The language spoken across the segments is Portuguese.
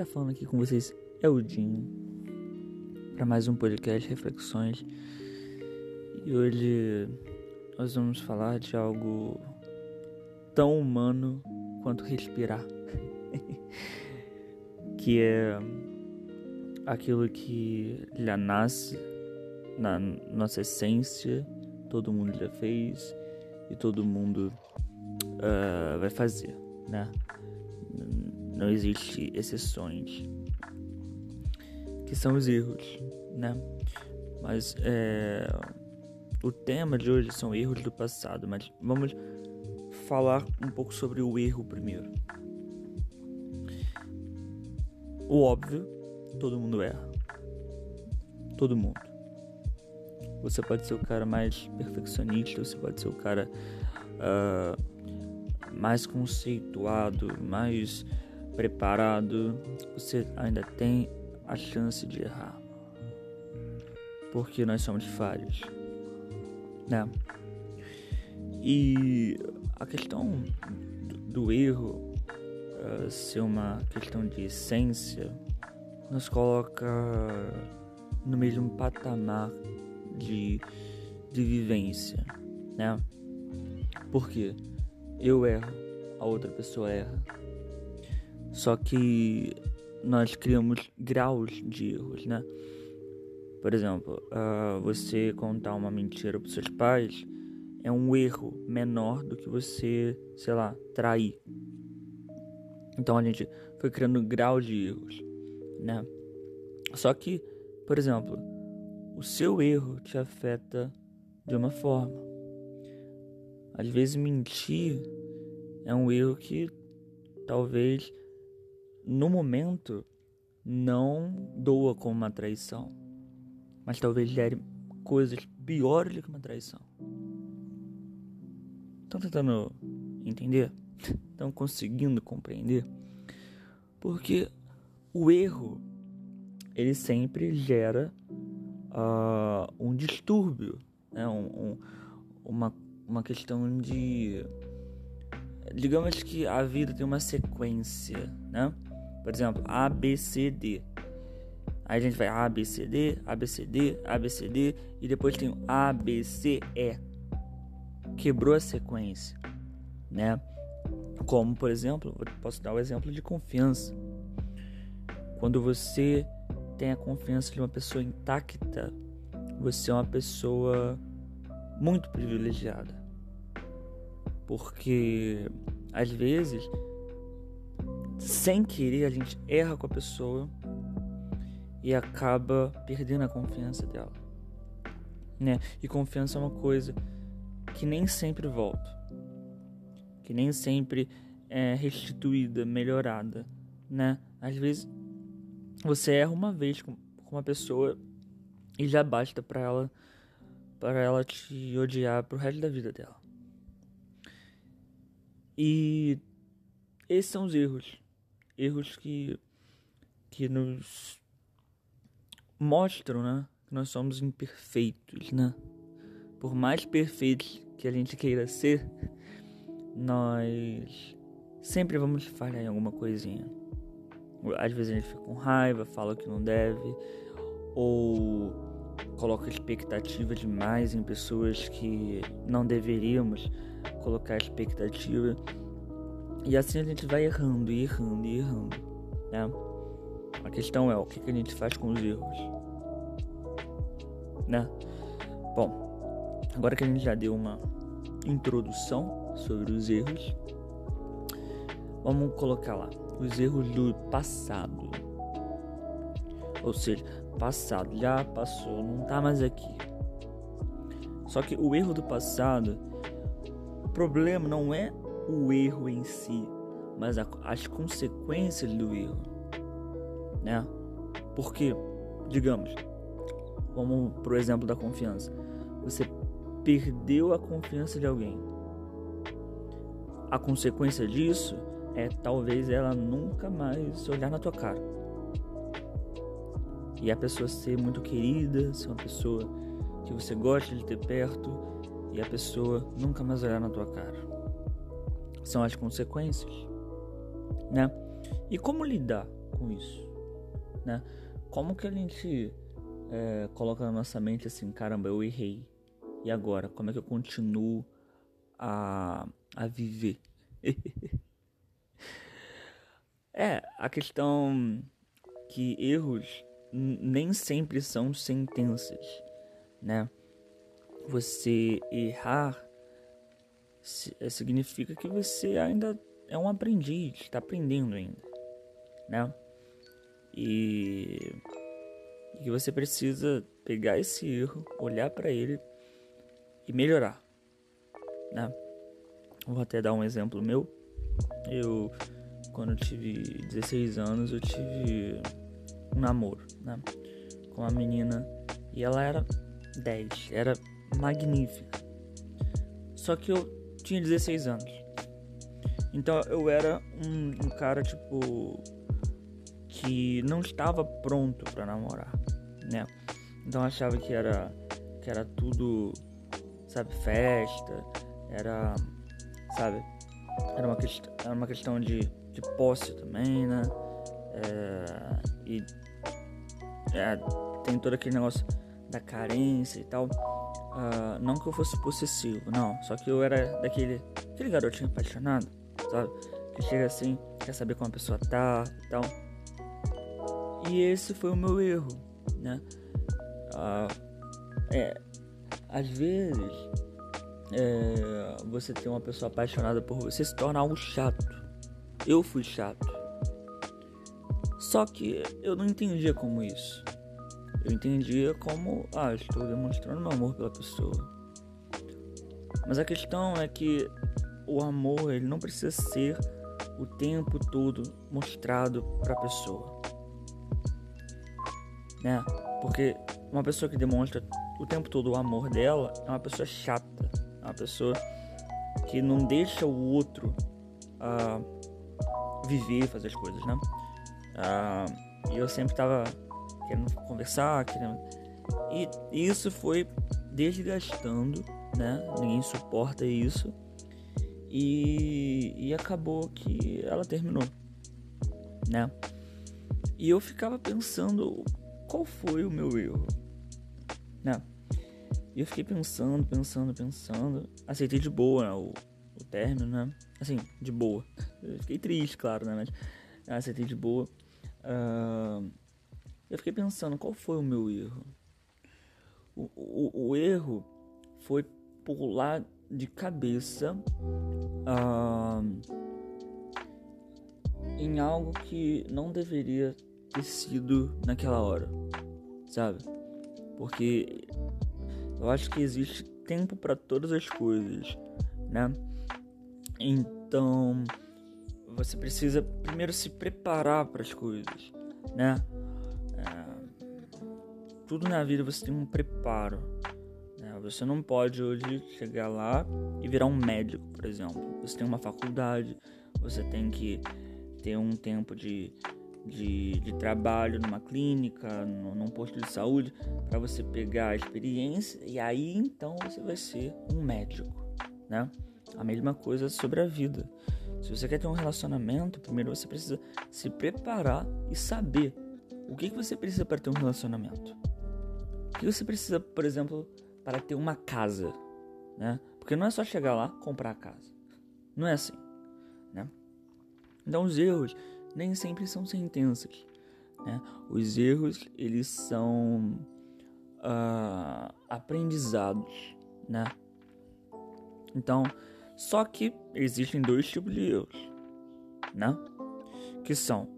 Tá falando aqui com vocês é o Dinho para mais um podcast Reflexões e hoje nós vamos falar de algo tão humano quanto respirar, que é aquilo que já nasce na nossa essência, todo mundo já fez e todo mundo uh, vai fazer, né? Não existe exceções, que são os erros, né? Mas é, o tema de hoje são erros do passado, mas vamos falar um pouco sobre o erro primeiro. O óbvio, todo mundo erra. Todo mundo. Você pode ser o cara mais perfeccionista, você pode ser o cara uh, mais conceituado, mais preparado, você ainda tem a chance de errar. Porque nós somos falhos, né? E a questão do erro uh, ser uma questão de essência nos coloca no mesmo patamar de, de vivência, né? Porque eu erro, a outra pessoa erra só que nós criamos graus de erros, né? Por exemplo, uh, você contar uma mentira para seus pais é um erro menor do que você, sei lá, trair. Então a gente foi criando graus de erros, né? Só que, por exemplo, o seu erro te afeta de uma forma. Às vezes mentir é um erro que talvez no momento não doa como uma traição, mas talvez gere coisas piores do que uma traição. Estão tentando entender? Estão conseguindo compreender? Porque o erro ele sempre gera uh, um distúrbio, né? Um, um, uma, uma questão de. Digamos que a vida tem uma sequência, né? Por exemplo, A, B, C, D. Aí a gente vai A, B, C, D, A, B, C, D, A, B, C, D. E depois tem o A, B, C, E. Quebrou a sequência, né? Como, por exemplo, posso dar o um exemplo de confiança. Quando você tem a confiança de uma pessoa intacta, você é uma pessoa muito privilegiada. Porque às vezes sem querer a gente erra com a pessoa e acaba perdendo a confiança dela. Né? E confiança é uma coisa que nem sempre volta, que nem sempre é restituída, melhorada, né? Às vezes você erra uma vez com uma pessoa e já basta para ela para ela te odiar pro resto da vida dela. E esses são os erros erros que, que nos mostram, né? Que nós somos imperfeitos, né? Por mais perfeitos que a gente queira ser, nós sempre vamos falhar em alguma coisinha. Às vezes a gente fica com raiva, fala que não deve, ou coloca expectativa demais em pessoas que não deveríamos colocar expectativa. E assim a gente vai errando, e errando, e errando, né? A questão é o que, a gente faz com os erros, né? Bom, agora que a gente já deu uma introdução sobre os erros, vamos colocar lá os erros do passado. Ou seja, passado já passou, não tá mais aqui. Só que o erro do passado, o problema não é o erro em si, mas a, as consequências do erro, né? Porque, digamos, vamos pro exemplo da confiança. Você perdeu a confiança de alguém. A consequência disso é talvez ela nunca mais olhar na tua cara. E a pessoa ser muito querida, ser uma pessoa que você gosta de ter perto e a pessoa nunca mais olhar na tua cara são as consequências, né? E como lidar com isso? Né? Como que a gente é, coloca na nossa mente assim, caramba, eu errei. E agora? Como é que eu continuo a, a viver? é, a questão que erros nem sempre são sentenças, né? Você errar significa que você ainda é um aprendiz, está aprendendo ainda, né? E, e que você precisa pegar esse erro, olhar para ele e melhorar, né? Vou até dar um exemplo meu. Eu, quando eu tive 16 anos, eu tive um namoro, né? Com uma menina e ela era 10, era magnífica. Só que eu tinha 16 anos. Então eu era um, um cara tipo que não estava pronto para namorar, né? Então eu achava que era que era tudo, sabe, festa, era, sabe, era uma, quest era uma questão de, de posse também, né? É, e é, tem todo aquele negócio da carência e tal. Uh, não que eu fosse possessivo, não. Só que eu era daquele aquele garotinho apaixonado, sabe? Que chega assim, quer saber como a pessoa tá e tal. E esse foi o meu erro, né? Uh, é, às vezes é, você ter uma pessoa apaixonada por você se torna algo chato. Eu fui chato. Só que eu não entendia como isso. Eu entendia como, ah, estou demonstrando meu amor pela pessoa. Mas a questão é que o amor, ele não precisa ser o tempo todo mostrado para a pessoa. Né? Porque uma pessoa que demonstra o tempo todo o amor dela é uma pessoa chata, é uma pessoa que não deixa o outro uh, viver, fazer as coisas, né? Uh, e eu sempre tava querendo conversar, querendo. E isso foi desgastando, né? Ninguém suporta isso. E, e acabou que ela terminou, né? E eu ficava pensando qual foi o meu erro, né? E eu fiquei pensando, pensando, pensando. Aceitei de boa né, o, o término, né? Assim, de boa. Eu fiquei triste, claro, né? Mas aceitei de boa. Uh, eu fiquei pensando, qual foi o meu erro? O, o, o erro foi pular de cabeça uh, em algo que não deveria ter sido naquela hora, sabe? Porque eu acho que existe tempo para todas as coisas, né? Então você precisa primeiro se preparar para as coisas, né? Tudo na vida você tem um preparo. Né? Você não pode hoje chegar lá e virar um médico, por exemplo. Você tem uma faculdade, você tem que ter um tempo de, de, de trabalho numa clínica, no, num posto de saúde, para você pegar a experiência e aí então você vai ser um médico, né? A mesma coisa sobre a vida. Se você quer ter um relacionamento, primeiro você precisa se preparar e saber o que, que você precisa para ter um relacionamento que você precisa, por exemplo, para ter uma casa, né? Porque não é só chegar lá comprar a casa. Não é assim, né? Então os erros nem sempre são sentenças, né? Os erros eles são uh, aprendizados, né? Então, só que existem dois tipos de erros, né? Que são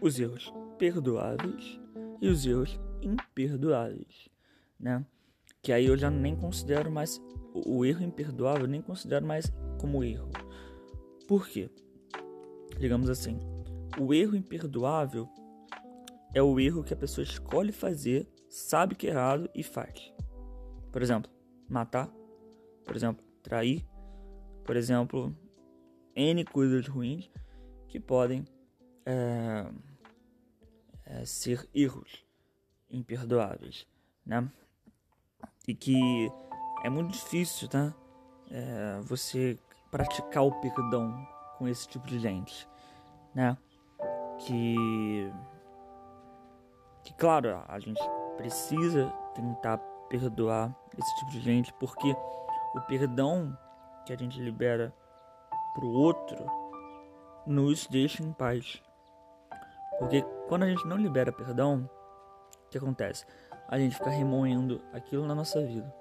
os erros perdoáveis e os erros imperdoáveis né? Que aí eu já nem considero mais o, erro imperdoável, nem considero mais como erro. Por quê? Digamos assim, o erro imperdoável é o erro que a pessoa escolhe fazer, sabe que é errado e faz. Por exemplo, matar, por exemplo, trair, por exemplo, N coisas ruins que podem é, é, ser erros imperdoáveis, né? E que é muito difícil, tá? É, você praticar o perdão com esse tipo de gente, né? que que claro, a gente precisa tentar perdoar esse tipo de gente, porque o perdão que a gente libera pro outro nos deixa em paz. Porque quando a gente não libera perdão, o que acontece? A gente fica remoendo aquilo na nossa vida.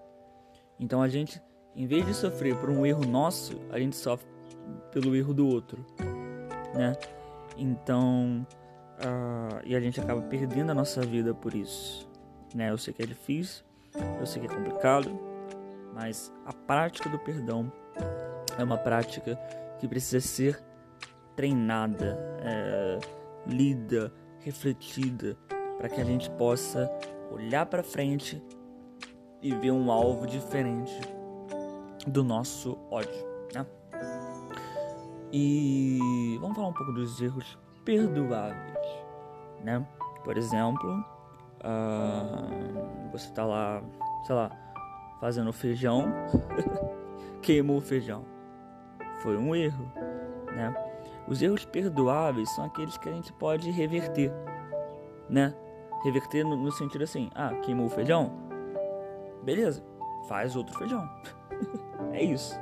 Então a gente, em vez de sofrer por um erro nosso, a gente sofre pelo erro do outro, né? Então, uh, e a gente acaba perdendo a nossa vida por isso, né? Eu sei que é difícil, eu sei que é complicado, mas a prática do perdão é uma prática que precisa ser treinada, é, lida, refletida, para que a gente possa olhar para frente e ver um alvo diferente do nosso ódio, né? E vamos falar um pouco dos erros perdoáveis, né? Por exemplo, uh, você tá lá, sei lá, fazendo feijão, queimou o feijão. Foi um erro, né? Os erros perdoáveis são aqueles que a gente pode reverter, né? Reverter no, no sentido assim, ah, queimou o feijão? Beleza, faz outro feijão. é isso.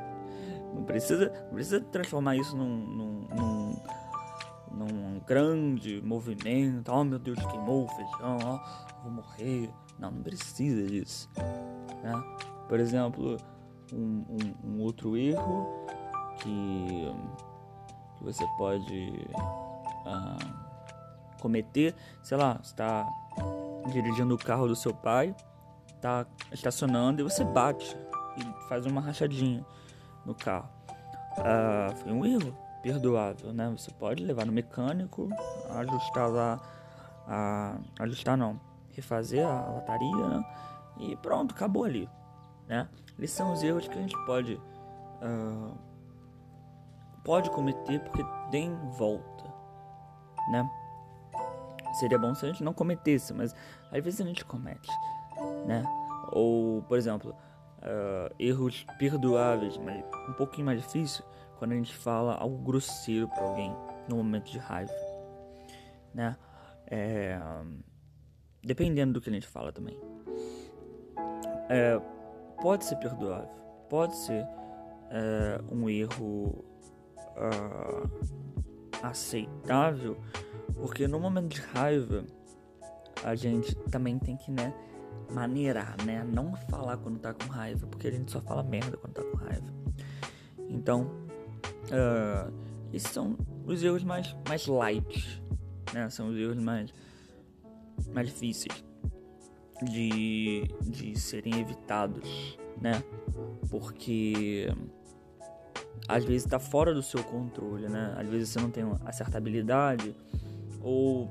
Não precisa, não precisa transformar isso num, num, num, num grande movimento. Oh meu Deus, queimou o feijão, oh, vou morrer. Não, não precisa disso. Né? Por exemplo, um, um, um outro erro que, que você pode uh, cometer, sei lá, está dirigindo o carro do seu pai, está estacionando e você bate e faz uma rachadinha no carro. Uh, foi um erro perdoável, né? Você pode levar no mecânico, ajustar lá, a, ajustar não, refazer a lataria, né? E pronto, acabou ali, né? Eles são os erros que a gente pode uh, pode cometer porque tem volta, né? Seria bom se a gente não cometesse, mas às vezes a gente comete, né? Ou, por exemplo, uh, erros perdoáveis, mas um pouquinho mais difícil quando a gente fala algo grosseiro para alguém no momento de raiva, né? É, dependendo do que a gente fala também. É, pode ser perdoável, pode ser é, um erro uh, aceitável, porque no momento de raiva a gente também tem que, né? maneirar, né? Não falar quando tá com raiva, porque a gente só fala merda quando tá com raiva. Então, uh, esses são os erros mais, mais light, né? São os erros mais, mais difíceis de, de serem evitados, né? Porque às vezes está fora do seu controle, né? Às vezes você não tem uma certa habilidade ou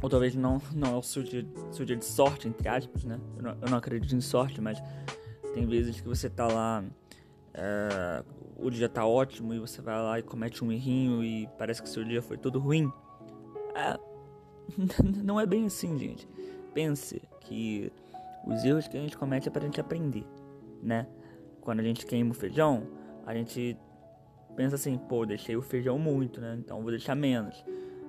ou talvez não, não é o seu dia, seu dia de sorte, entre aspas, né? Eu não, eu não acredito em sorte, mas tem vezes que você tá lá, é, o dia tá ótimo e você vai lá e comete um errinho e parece que seu dia foi todo ruim. É, não é bem assim, gente. Pense que os erros que a gente comete é pra gente aprender, né? Quando a gente queima o feijão, a gente pensa assim, pô, deixei o feijão muito, né? Então vou deixar menos,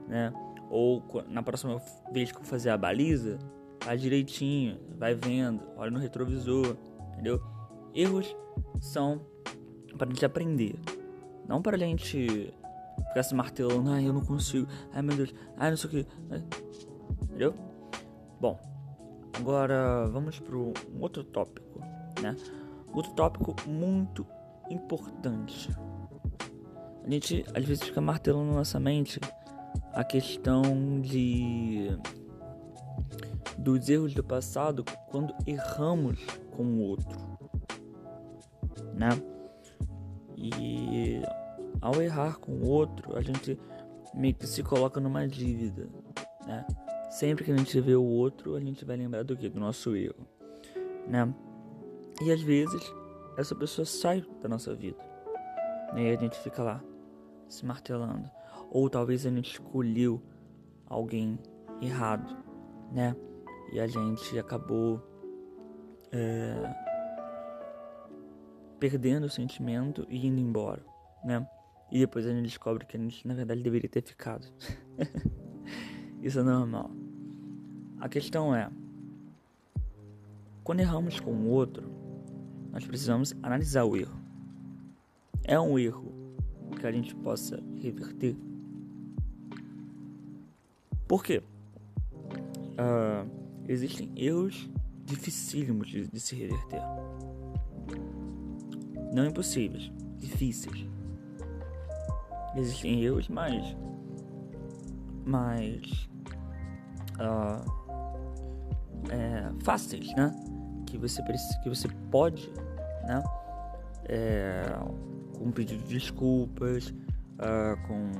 né? Ou na próxima vez que eu fazer a baliza, faz direitinho, vai vendo, olha no retrovisor, entendeu? Erros são para a gente aprender, não para a gente ficar se martelando, ai eu não consigo, ai meu Deus, ai não sei o que, entendeu? Bom, agora vamos para um outro tópico, né? Outro tópico muito importante. A gente às vezes fica martelando na nossa mente a questão de dos erros do passado quando erramos com o outro, né? E ao errar com o outro, a gente meio que se coloca numa dívida, né? Sempre que a gente vê o outro, a gente vai lembrar do que? Do nosso erro, né? E às vezes essa pessoa sai da nossa vida, né? E a gente fica lá se martelando ou talvez a gente escolheu alguém errado, né? E a gente acabou é, perdendo o sentimento e indo embora, né? E depois a gente descobre que a gente na verdade deveria ter ficado. Isso é normal. A questão é, quando erramos com o outro, nós precisamos analisar o erro. É um erro que a gente possa reverter? Por quê? Uh, existem erros dificílimos de, de se reverter. Não impossíveis, difíceis. Existem erros mais. mais. Uh, é, fáceis, né? Que você, que você pode, né? É, com um pedido de desculpas, uh, com,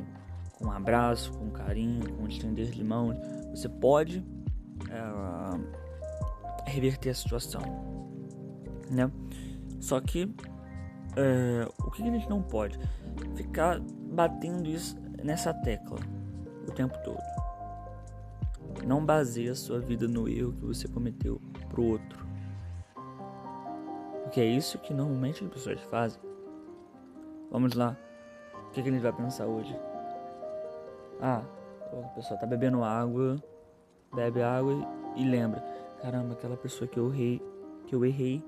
com um abraço, com carinho, com estender de mãos, você pode uh, reverter a situação, né? Só que uh, o que a gente não pode ficar batendo isso nessa tecla o tempo todo. Não baseie a sua vida no erro que você cometeu pro outro. Porque é isso que normalmente as pessoas fazem. Vamos lá. O que, que a gente vai pensar hoje? Ah, a pessoa tá bebendo água, bebe água e, lembra. Caramba, aquela pessoa que eu errei, que eu errei,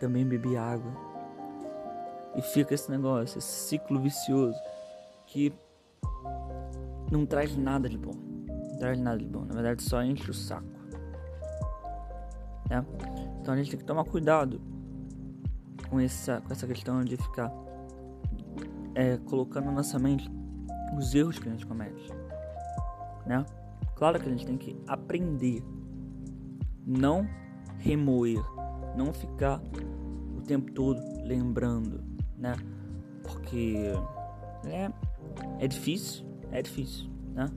também bebi água. E fica esse negócio, esse ciclo vicioso que não traz nada de bom traz nada de bom. Na verdade, só enche o saco. Né? Então a gente tem que tomar cuidado com essa, com essa questão de ficar é, colocando na nossa mente os erros que a gente comete. Né? Claro que a gente tem que aprender, não remoer, não ficar o tempo todo lembrando, né? Porque é, é difícil, é difícil, né?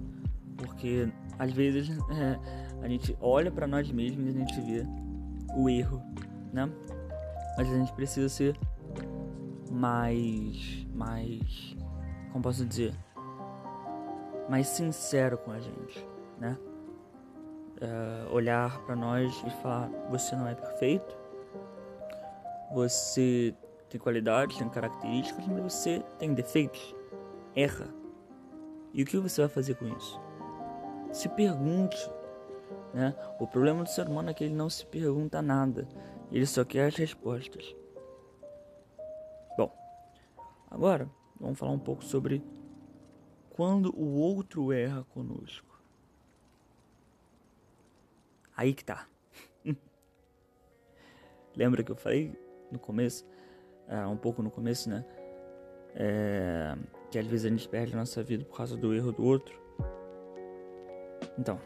Porque às vezes é, a gente olha para nós mesmos e a gente vê o erro, né? Mas a gente precisa ser mais, mais, como posso dizer, mais sincero com a gente, né? É, olhar para nós e falar: você não é perfeito, você tem qualidades, tem características, mas você tem defeitos, erra. E o que você vai fazer com isso? se pergunte. Né? O problema do ser humano é que ele não se pergunta nada, ele só quer as respostas. Agora vamos falar um pouco sobre quando o outro erra conosco. Aí que tá. Lembra que eu falei no começo, é, um pouco no começo, né? É, que às vezes a gente perde a nossa vida por causa do erro do outro. Então,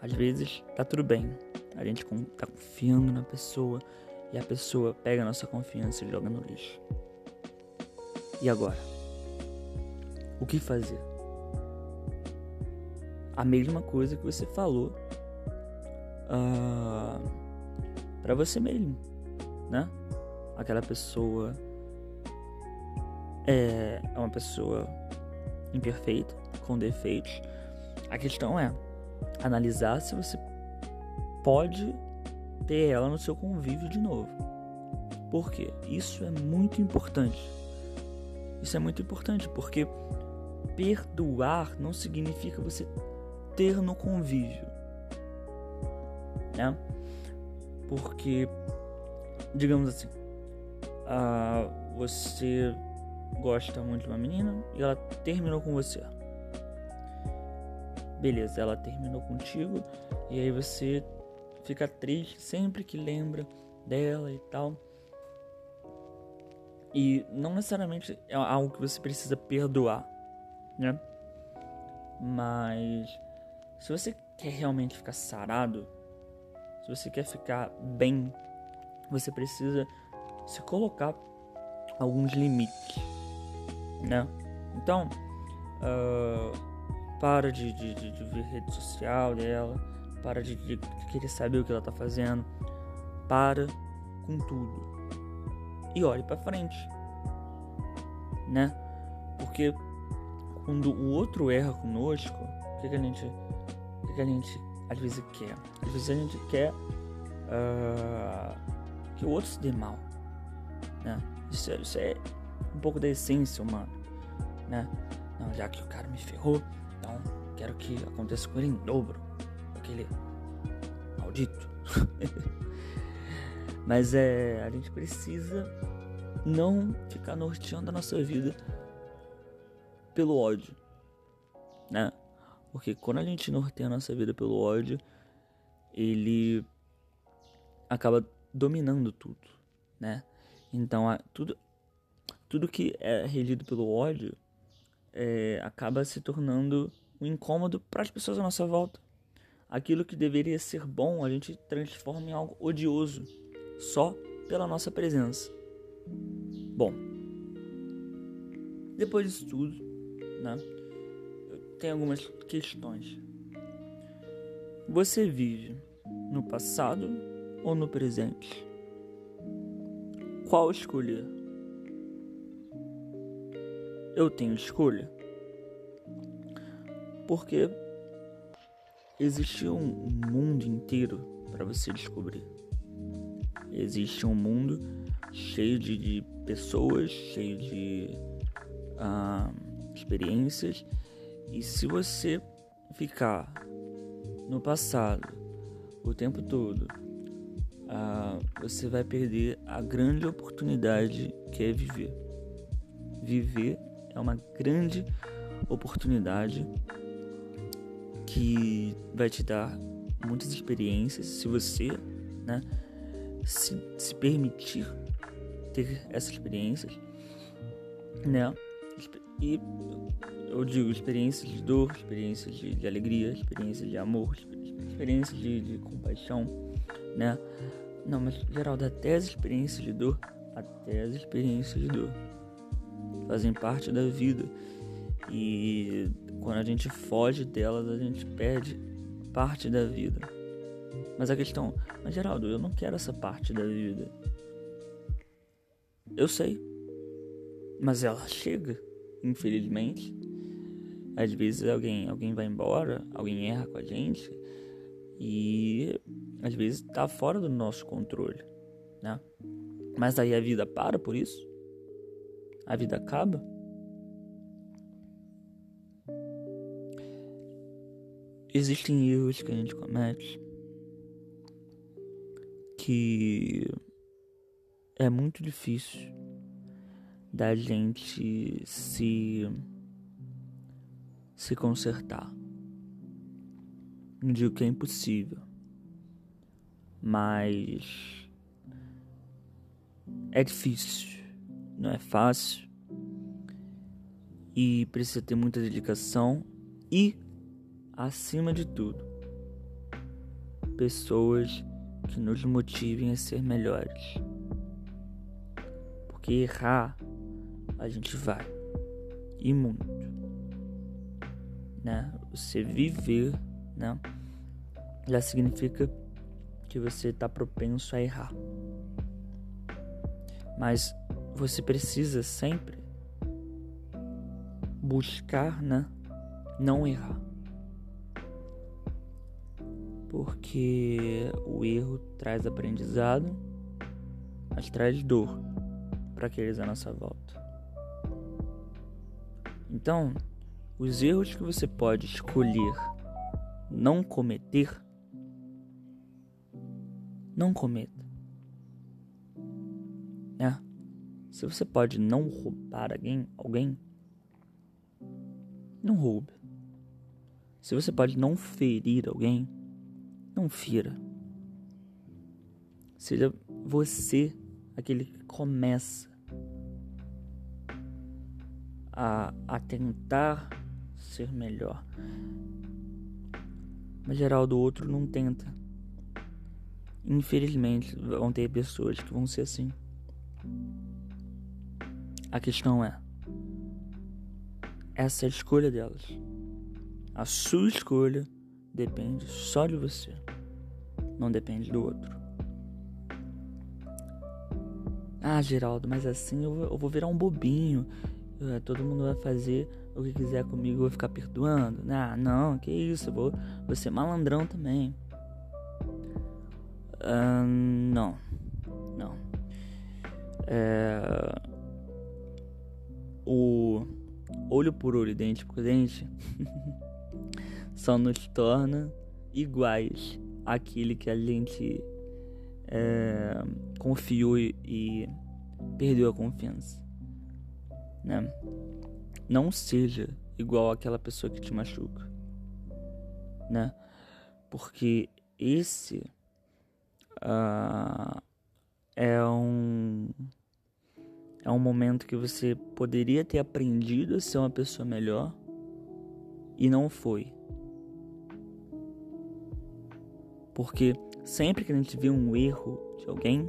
às vezes tá tudo bem. A gente tá confiando na pessoa e a pessoa pega a nossa confiança e joga no lixo. E agora? O que fazer? A mesma coisa que você falou uh, para você mesmo, né? Aquela pessoa é, é uma pessoa imperfeita, com defeitos a questão é analisar se você pode ter ela no seu convívio de novo. Por quê? Isso é muito importante. Isso é muito importante porque perdoar não significa você ter no convívio, né? Porque, digamos assim, você gosta muito de uma menina e ela terminou com você beleza, ela terminou contigo e aí você fica triste sempre que lembra dela e tal. E não necessariamente é algo que você precisa perdoar, né? Mas se você quer realmente ficar sarado, se você quer ficar bem, você precisa se colocar alguns limites, né? Então, uh, para de, de, de, ver rede social dela, para de, de, querer saber o que ela tá fazendo, para com tudo e olhe para frente, né? Porque quando o outro erra conosco, o que, que a gente, o que, que a gente às vezes quer? Às vezes a gente quer uh, que o outro se dê mal, né? Isso, é, isso é um pouco da essência humana, né? Não, já que o cara me ferrou, então quero que aconteça com ele em dobro. Aquele maldito. Mas é, a gente precisa não ficar norteando a nossa vida pelo ódio, né? Porque quando a gente norteia a nossa vida pelo ódio, ele acaba dominando tudo, né? Então, tudo, tudo que é regido pelo ódio é, acaba se tornando um incômodo para as pessoas à nossa volta. Aquilo que deveria ser bom, a gente transforma em algo odioso só pela nossa presença. Bom, depois disso tudo, né, tem algumas questões. Você vive no passado ou no presente? Qual escolher? Eu tenho escolha? Porque existe um mundo inteiro para você descobrir. Existe um mundo cheio de, de pessoas, cheio de uh, experiências, e se você ficar no passado o tempo todo, uh, você vai perder a grande oportunidade que é viver. Viver é uma grande oportunidade que vai te dar muitas experiências se você, né, se, se permitir ter essas experiências, né? E eu digo experiências de dor, experiências de, de alegria, experiências de amor, experiências de, de, compaixão, né? Não, mas Geraldo, até as experiências de dor, até as experiências de dor fazem parte da vida e quando a gente foge delas, a gente perde parte da vida. Mas a questão, mas Geraldo, eu não quero essa parte da vida. Eu sei. Mas ela chega, infelizmente. Às vezes alguém, alguém vai embora, alguém erra com a gente e às vezes tá fora do nosso controle, né? Mas aí a vida para por isso? A vida acaba? Existem erros que a gente comete que é muito difícil da gente se se consertar. Não digo que é impossível, mas é difícil, não é fácil e precisa ter muita dedicação e, acima de tudo, pessoas que nos motivem a ser melhores. Porque errar a gente vai. E muito. Né? Você viver, né? Já significa que você está propenso a errar. Mas você precisa sempre buscar, né? Não errar. Porque o erro traz aprendizado, mas traz dor para aqueles à nossa volta. Então, os erros que você pode escolher não cometer, não cometa. É. Se você pode não roubar alguém, alguém, não roube. Se você pode não ferir alguém, não fira. Seja você aquele que começa a, a tentar ser melhor. Mas geral do outro não tenta. Infelizmente, vão ter pessoas que vão ser assim. A questão é: essa é a escolha delas. A sua escolha depende só de você, não depende do outro. Ah, Geraldo, mas assim eu, vou virar um bobinho. É, todo mundo vai fazer o que quiser comigo, eu vou ficar perdoando. Ah, não, que isso, eu vou, vou ser malandrão também. Uh, não, não. É, o olho por olho, dente por dente, só nos torna iguais àquele que a gente é, confiou e, perdeu a confiança. Né? Não seja igual àquela pessoa que te machuca, né? Porque esse uh, é um é um momento que você poderia ter aprendido a ser uma pessoa melhor e não foi. Porque sempre que a gente vê um erro de alguém,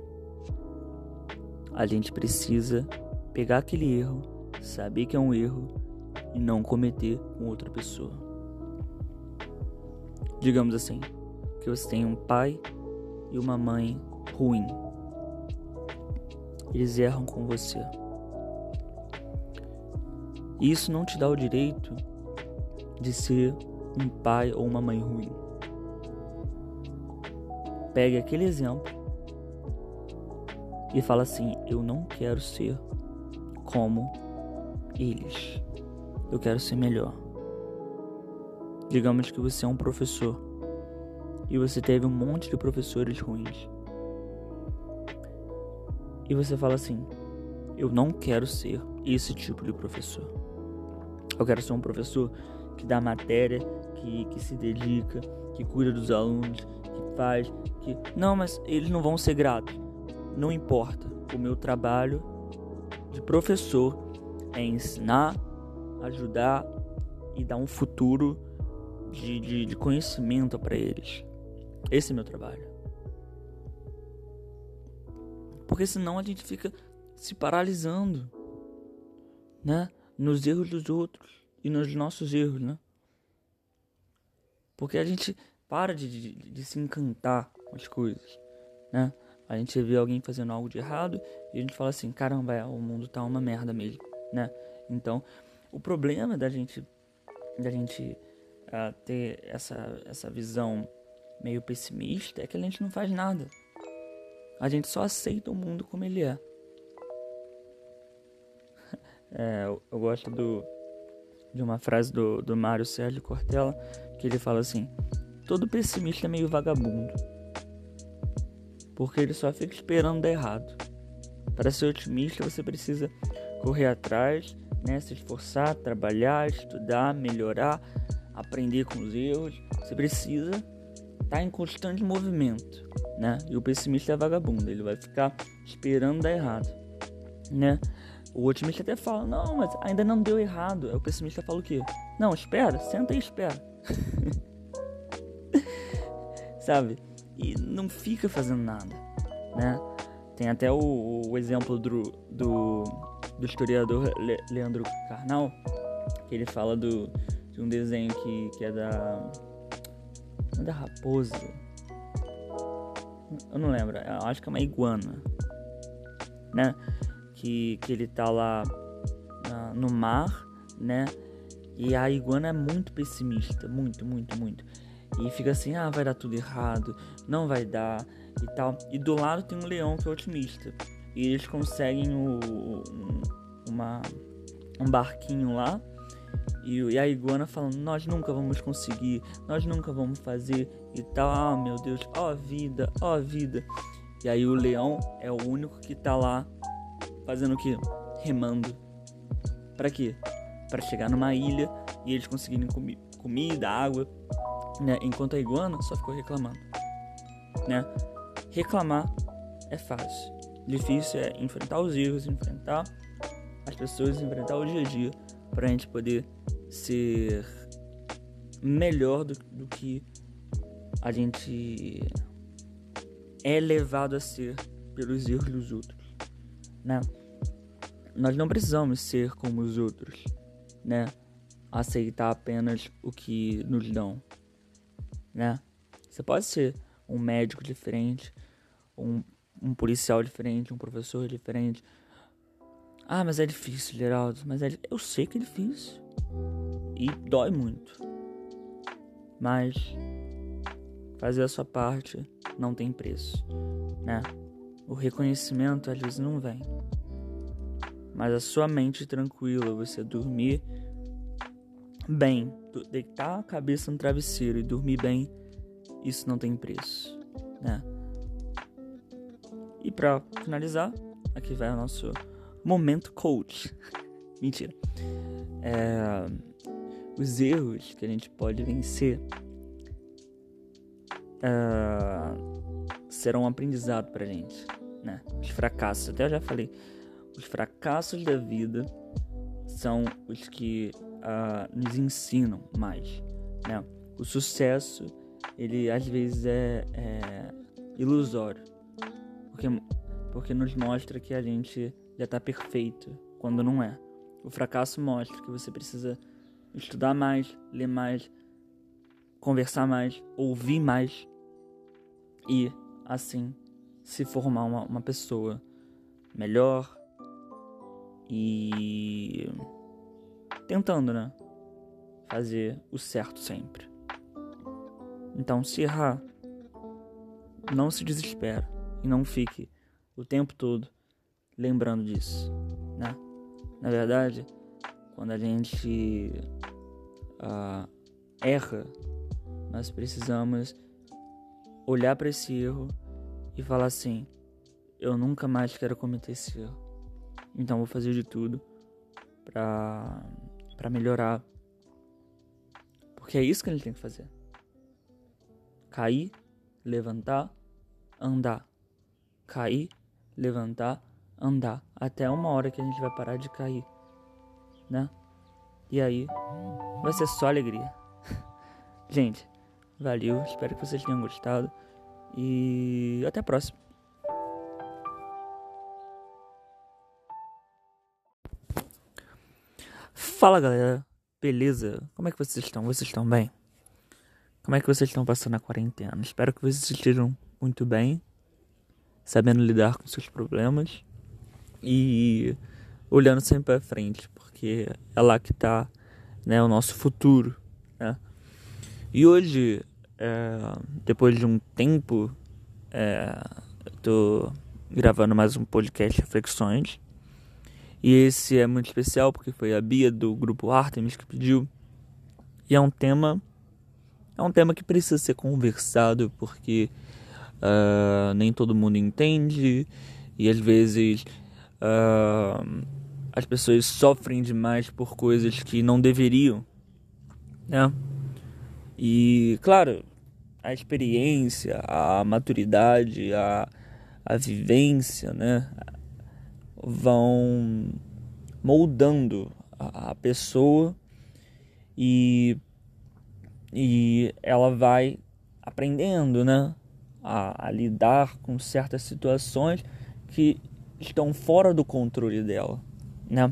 a gente precisa pegar aquele erro, saber que é um erro e não cometer com outra pessoa. Digamos assim, que você tem um pai e uma mãe ruim. Eles erram com você. Isso não te dá o direito de ser um pai ou uma mãe ruim. Pegue aquele exemplo e fala assim: Eu não quero ser como eles. Eu quero ser melhor. Digamos que você é um professor e você teve um monte de professores ruins. E você fala assim: Eu não quero ser esse tipo de professor. Eu quero ser um professor que dá matéria, que, que se dedica, que cuida dos alunos, faz, não, mas eles não vão ser gratos. Não importa. O meu trabalho de professor é ensinar, ajudar e dar um futuro de, de, de conhecimento para eles. Esse é meu trabalho. Porque senão a gente fica se paralisando, né? Nos erros dos outros e nos nossos erros, né? Porque a gente para de, de, de se encantar as coisas, né? A gente vê alguém fazendo algo de errado e a gente fala assim, caramba, é, o mundo tá uma merda mesmo, né? Então, o problema da gente, da gente uh, ter essa, essa visão meio pessimista é que a gente não faz nada. A gente só aceita o mundo como ele é. é eu, gosto do, de uma frase do, do Mário Sérgio Cortella que ele fala assim: Todo pessimista é meio vagabundo. Porque ele só fica esperando dar errado. Para ser otimista, você precisa correr atrás, né, se esforçar, trabalhar, estudar, melhorar, aprender com os erros. Você precisa estar tá em constante movimento, né? E o pessimista é vagabundo, ele vai ficar esperando dar errado, né? O otimista até fala: "Não, mas ainda não deu errado". Aí o pessimista fala o quê? "Não, espera, senta e espera". sabe? E não fica fazendo nada, né? Tem até o, o exemplo do, do, do historiador Le, Leandro Carnal, que ele fala do, de um desenho que, que é da. É da raposa. Eu não lembro, eu acho que é uma iguana, né? Que, que ele tá lá na, no mar, né? E a iguana é muito pessimista, muito, muito, muito e fica assim: ah, vai dar tudo errado, não vai dar e tal. E do lado tem um leão que é otimista. E eles conseguem o, um, uma, um barquinho lá. E, e, a iguana falando: Nós nunca vamos conseguir, nós nunca vamos fazer e tal. Ah, meu Deus, ó oh, vida, ó oh, vida. E aí o leão é o único que tá lá fazendo o que? Remando. Para quê? Para chegar numa ilha e eles conseguirem comi comida, água né? Enquanto a iguana só ficou reclamando, né? Reclamar é fácil, difícil é enfrentar os erros, enfrentar as pessoas, enfrentar o dia a dia para a gente poder ser melhor do, do que a gente é levado a ser pelos erros dos outros, né? Nós não precisamos ser como os outros, né? Aceitar apenas o que nos dão, né? Você pode ser um médico diferente, um, um policial diferente, um professor diferente. Ah, mas é difícil, Geraldo. Mas é, eu sei que é difícil. E dói muito. Mas fazer a sua parte não tem preço, né? O reconhecimento às vezes não vem. Mas a sua mente tranquila, você dormir bem, deitar a cabeça no travesseiro e dormir bem, isso não tem preço, né? E para finalizar, aqui vai o nosso momento coach. Mentira. É, os erros que a gente pode vencer é, serão um aprendizado pra gente, né? Os fracassos, até eu já falei, os fracassos da vida são os que uh, nos ensinam mais, né? O sucesso, ele às vezes é, é ilusório, porque, porque nos mostra que a gente já está perfeito, quando não é. O fracasso mostra que você precisa estudar mais, ler mais, conversar mais, ouvir mais e, assim, se formar uma, uma pessoa melhor e tentando, né? Fazer o certo sempre. Então, se errar, não se desespera e não fique o tempo todo lembrando disso, né? Na verdade, quando a gente uh, erra, nós precisamos olhar para esse erro e falar assim: eu nunca mais quero cometer esse erro. Então vou fazer de tudo para para melhorar. Porque é isso que gente tem que fazer. Cair, levantar, andar. Cair, levantar, andar. Até uma hora que a gente vai parar de cair. Né? E aí, vai ser só alegria. gente, valeu. Espero que vocês tenham gostado. E até a próxima. Fala galera, beleza? Como é que vocês estão? Vocês estão bem? Como é que vocês estão passando a quarentena? Espero que vocês estejam muito bem, sabendo lidar com seus problemas e olhando sempre para frente, porque é lá que está né, o nosso futuro. Né? E hoje, é, depois de um tempo, é, eu tô gravando mais um podcast Reflexões e esse é muito especial porque foi a Bia do grupo Artemis que pediu. E é um tema é um tema que precisa ser conversado porque uh, nem todo mundo entende e às vezes uh, as pessoas sofrem demais por coisas que não deveriam, né? E claro, a experiência, a maturidade, a, a vivência, né? Vão moldando a, pessoa e, e ela vai aprendendo, né? A, a, lidar com certas situações que estão fora do controle dela, né?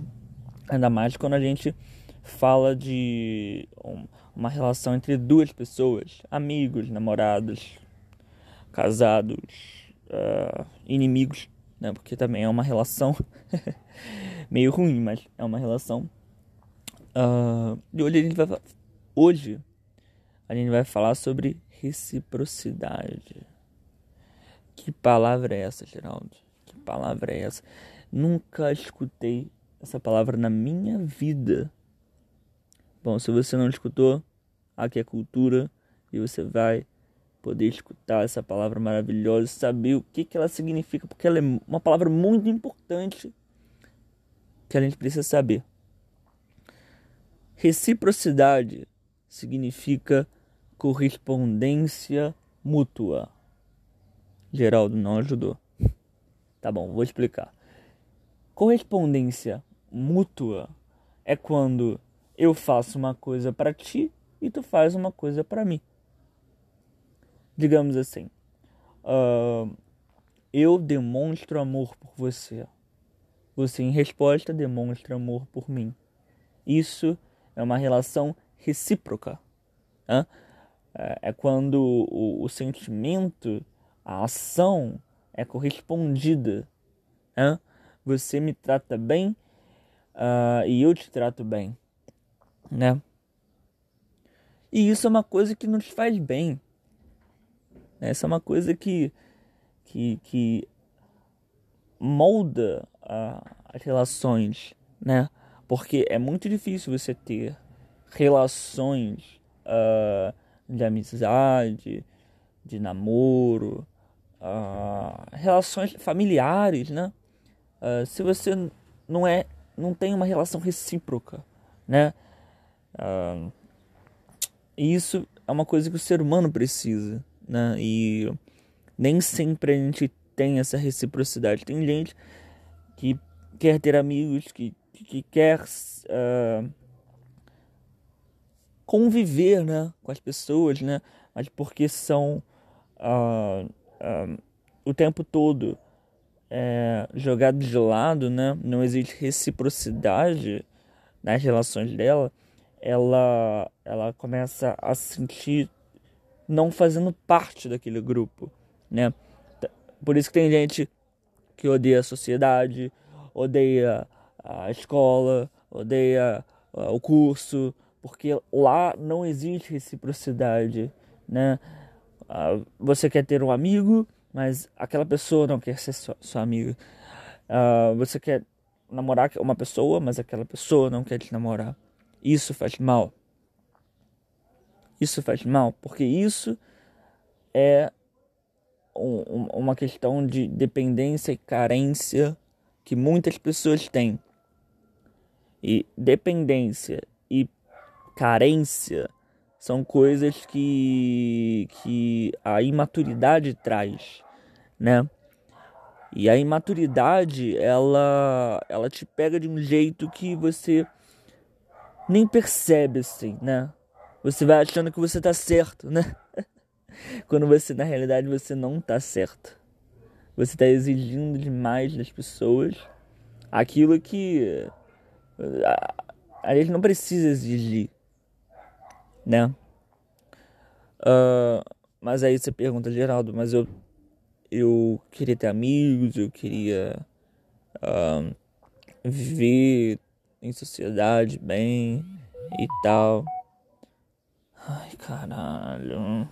Ainda mais quando a gente fala de uma relação entre duas pessoas, amigos, namorados, casados, uh, inimigos né? Porque também é uma relação meio ruim, mas é uma relação. Uh, e hoje a gente vai hoje a gente vai falar sobre reciprocidade. Que palavra é essa, Geraldo? Que palavra é essa? Nunca escutei essa palavra na minha vida. Bom, se você não escutou, aqui é cultura e você vai poder escutar essa palavra maravilhosa, saber o que, que ela significa, porque ela é uma palavra muito importante que a gente precisa saber. Reciprocidade significa correspondência mútua. Geraldo não ajudou. Tá bom, vou explicar. Correspondência mútua é quando eu faço uma coisa para ti e tu faz uma coisa para mim digamos assim, uh, eu demonstro amor por você. Você, em resposta, demonstra amor por mim. Isso é uma relação recíproca. Né? É quando o, o, sentimento, a ação é correspondida. Né? Você me trata bem uh, e eu te trato bem. Né? E isso é uma coisa que nos faz bem. Essa é uma coisa que, que, que molda a, as relações, né? Porque é muito difícil você ter relações uh, de amizade, de namoro, uh, relações familiares, né? Uh, se você não é, não tem uma relação recíproca, né? isso é uma coisa que o ser humano precisa, né? E nem sempre a gente tem essa reciprocidade. Tem gente que quer ter amigos, que, que quer uh, conviver né, com as pessoas, né? Mas porque são uh, uh, o tempo todo é, jogados de lado, né? Não existe reciprocidade nas relações dela. Ela, ela começa a se sentir não fazendo parte daquele grupo, né? Por isso que tem gente que odeia a sociedade, odeia a escola, odeia uh, o curso, porque lá não existe reciprocidade, né? Uh, você quer ter um amigo, mas aquela pessoa não quer ser sua, sua amiga. Uh, você quer namorar uma pessoa, mas aquela pessoa não quer te namorar. Isso faz mal. Isso faz mal, porque isso é um, uma questão de dependência e carência que muitas pessoas têm. E dependência e carência são coisas que, que a imaturidade traz, né? E a imaturidade, ela, ela te pega de um jeito que você nem percebe assim, né? Você vai achando que você tá certo, né? Quando você, na realidade, você não tá certo. Você tá exigindo demais das pessoas aquilo que a, a gente não precisa exigir, né? Uh, mas aí você pergunta, Geraldo, mas eu, eu queria ter amigos, eu queria uh, viver em sociedade bem e tal. Ai, caralho.